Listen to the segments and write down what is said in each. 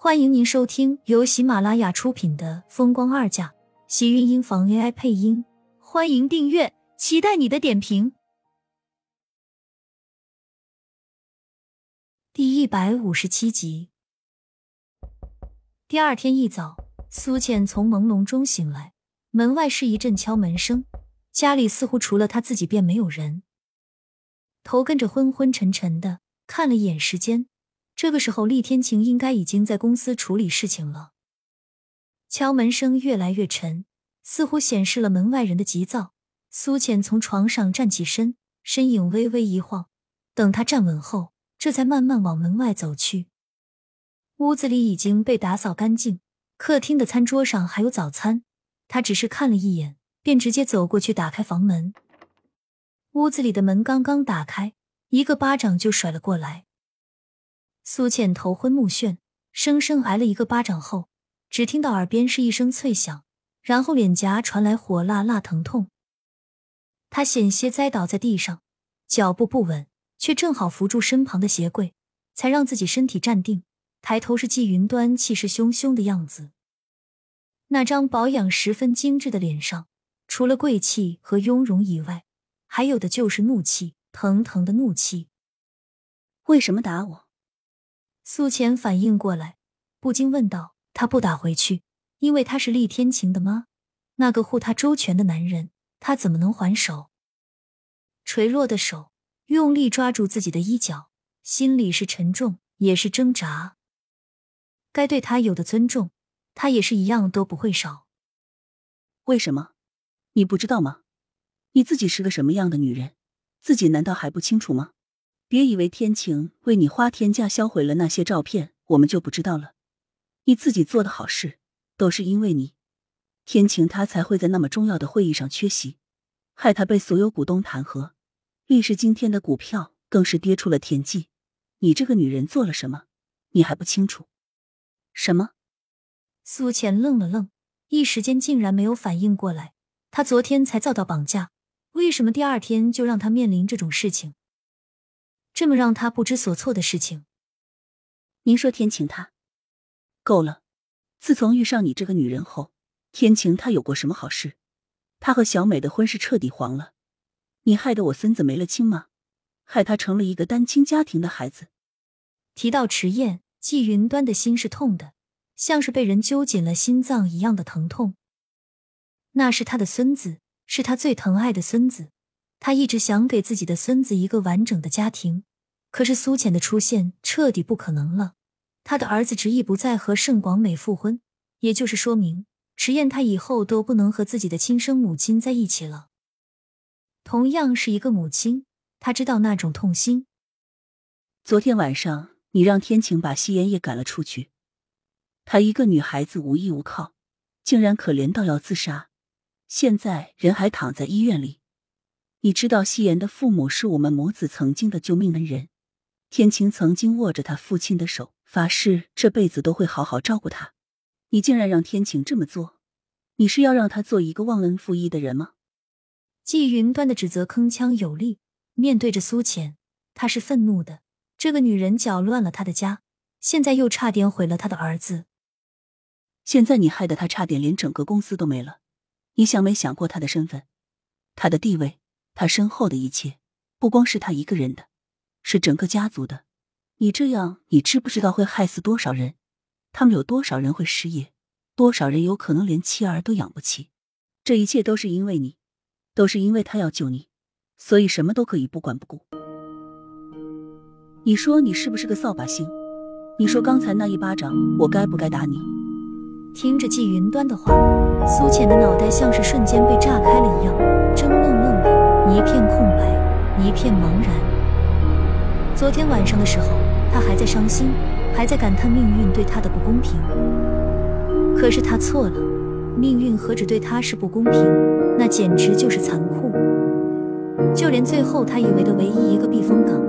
欢迎您收听由喜马拉雅出品的《风光二嫁》，喜运音房 AI 配音。欢迎订阅，期待你的点评。第一百五十七集。第二天一早，苏倩从朦胧中醒来，门外是一阵敲门声，家里似乎除了她自己便没有人。头跟着昏昏沉沉的，看了一眼时间。这个时候，厉天晴应该已经在公司处理事情了。敲门声越来越沉，似乎显示了门外人的急躁。苏浅从床上站起身，身影微微一晃，等他站稳后，这才慢慢往门外走去。屋子里已经被打扫干净，客厅的餐桌上还有早餐。他只是看了一眼，便直接走过去打开房门。屋子里的门刚刚打开，一个巴掌就甩了过来。苏倩头昏目眩，生生挨了一个巴掌后，只听到耳边是一声脆响，然后脸颊传来火辣辣疼痛。她险些栽倒在地上，脚步不稳，却正好扶住身旁的鞋柜，才让自己身体站定。抬头是季云端气势汹汹的样子，那张保养十分精致的脸上，除了贵气和雍容以外，还有的就是怒气，腾腾的怒气。为什么打我？苏浅反应过来，不禁问道：“他不打回去，因为他是厉天晴的吗？那个护他周全的男人，他怎么能还手？”垂落的手用力抓住自己的衣角，心里是沉重，也是挣扎。该对他有的尊重，他也是一样都不会少。为什么？你不知道吗？你自己是个什么样的女人，自己难道还不清楚吗？别以为天晴为你花天价销毁了那些照片，我们就不知道了。你自己做的好事，都是因为你，天晴他才会在那么重要的会议上缺席，害他被所有股东弹劾，立时今天的股票更是跌出了天际。你这个女人做了什么，你还不清楚？什么？苏浅愣了愣，一时间竟然没有反应过来。他昨天才遭到绑架，为什么第二天就让他面临这种事情？这么让他不知所措的事情，您说天晴他够了。自从遇上你这个女人后，天晴他有过什么好事？他和小美的婚事彻底黄了，你害得我孙子没了亲妈，害他成了一个单亲家庭的孩子。提到迟燕，季云端的心是痛的，像是被人揪紧了心脏一样的疼痛。那是他的孙子，是他最疼爱的孙子，他一直想给自己的孙子一个完整的家庭。可是苏浅的出现彻底不可能了，他的儿子执意不再和盛广美复婚，也就是说明迟燕她以后都不能和自己的亲生母亲在一起了。同样是一个母亲，她知道那种痛心。昨天晚上你让天晴把夕颜也赶了出去，她一个女孩子无依无靠，竟然可怜到要自杀，现在人还躺在医院里。你知道夕颜的父母是我们母子曾经的救命恩人。天晴曾经握着他父亲的手，发誓这辈子都会好好照顾他。你竟然让天晴这么做，你是要让他做一个忘恩负义的人吗？季云端的指责铿锵有力，面对着苏浅，他是愤怒的。这个女人搅乱了他的家，现在又差点毁了他的儿子。现在你害得他差点连整个公司都没了。你想没想过他的身份，他的地位，他身后的一切，不光是他一个人的。是整个家族的，你这样，你知不知道会害死多少人？他们有多少人会失业？多少人有可能连妻儿都养不起？这一切都是因为你，都是因为他要救你，所以什么都可以不管不顾。你说你是不是个扫把星？你说刚才那一巴掌，我该不该打你？听着季云端的话，苏浅的脑袋像是瞬间被炸开了一样，怔愣愣的，一片空白，一片茫然。昨天晚上的时候，他还在伤心，还在感叹命运对他的不公平。可是他错了，命运何止对他是不公平，那简直就是残酷。就连最后他以为的唯一一个避风港，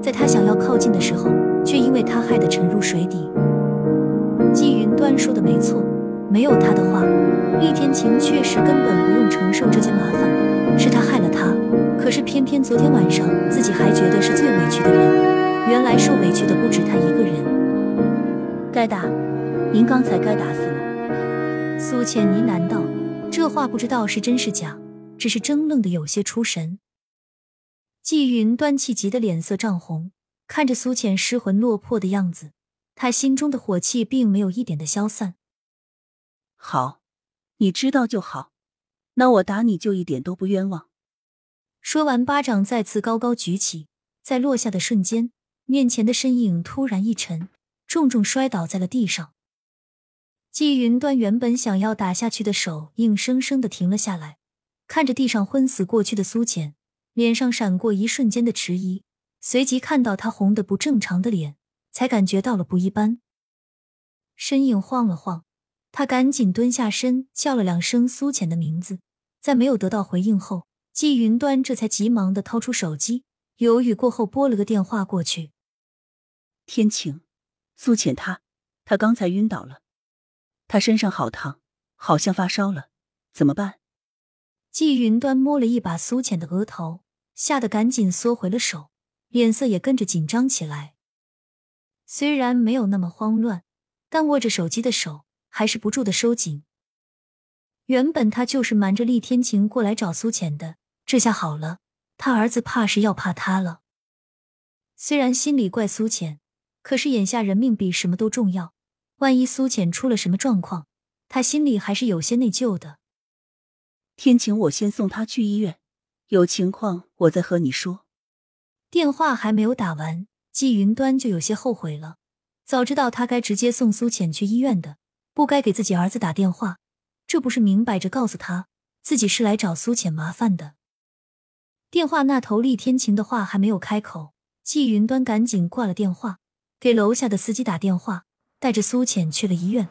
在他想要靠近的时候，却因为他害得沉入水底。季云端说的没错，没有他的话，厉天晴确实根本不用承受这些麻烦，是他害了他。可是偏偏昨天晚上，自己还觉得是最委屈的人。原来受委屈的不止他一个人。该打您刚才该打死我。苏浅呢喃道，这话不知道是真是假，只是怔愣的有些出神。季云端气急的脸色涨红，看着苏浅失魂落魄的样子，他心中的火气并没有一点的消散。好，你知道就好，那我打你就一点都不冤枉。说完，巴掌再次高高举起，在落下的瞬间，面前的身影突然一沉，重重摔倒在了地上。季云端原本想要打下去的手，硬生生的停了下来，看着地上昏死过去的苏浅，脸上闪过一瞬间的迟疑，随即看到他红的不正常的脸，才感觉到了不一般。身影晃了晃，他赶紧蹲下身，叫了两声苏浅的名字，在没有得到回应后。季云端这才急忙的掏出手机，犹豫过后拨了个电话过去。天晴，苏浅她，她刚才晕倒了，她身上好烫，好像发烧了，怎么办？季云端摸了一把苏浅的额头，吓得赶紧缩回了手，脸色也跟着紧张起来。虽然没有那么慌乱，但握着手机的手还是不住的收紧。原本他就是瞒着厉天晴过来找苏浅的。这下好了，他儿子怕是要怕他了。虽然心里怪苏浅，可是眼下人命比什么都重要。万一苏浅出了什么状况，他心里还是有些内疚的。天晴，我先送他去医院，有情况我再和你说。电话还没有打完，季云端就有些后悔了。早知道他该直接送苏浅去医院的，不该给自己儿子打电话，这不是明摆着告诉他自己是来找苏浅麻烦的。电话那头，厉天晴的话还没有开口，季云端赶紧挂了电话，给楼下的司机打电话，带着苏浅去了医院。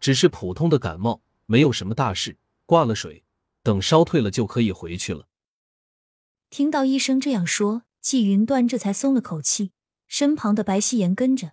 只是普通的感冒，没有什么大事，挂了水，等烧退了就可以回去了。听到医生这样说，季云端这才松了口气，身旁的白希言跟着，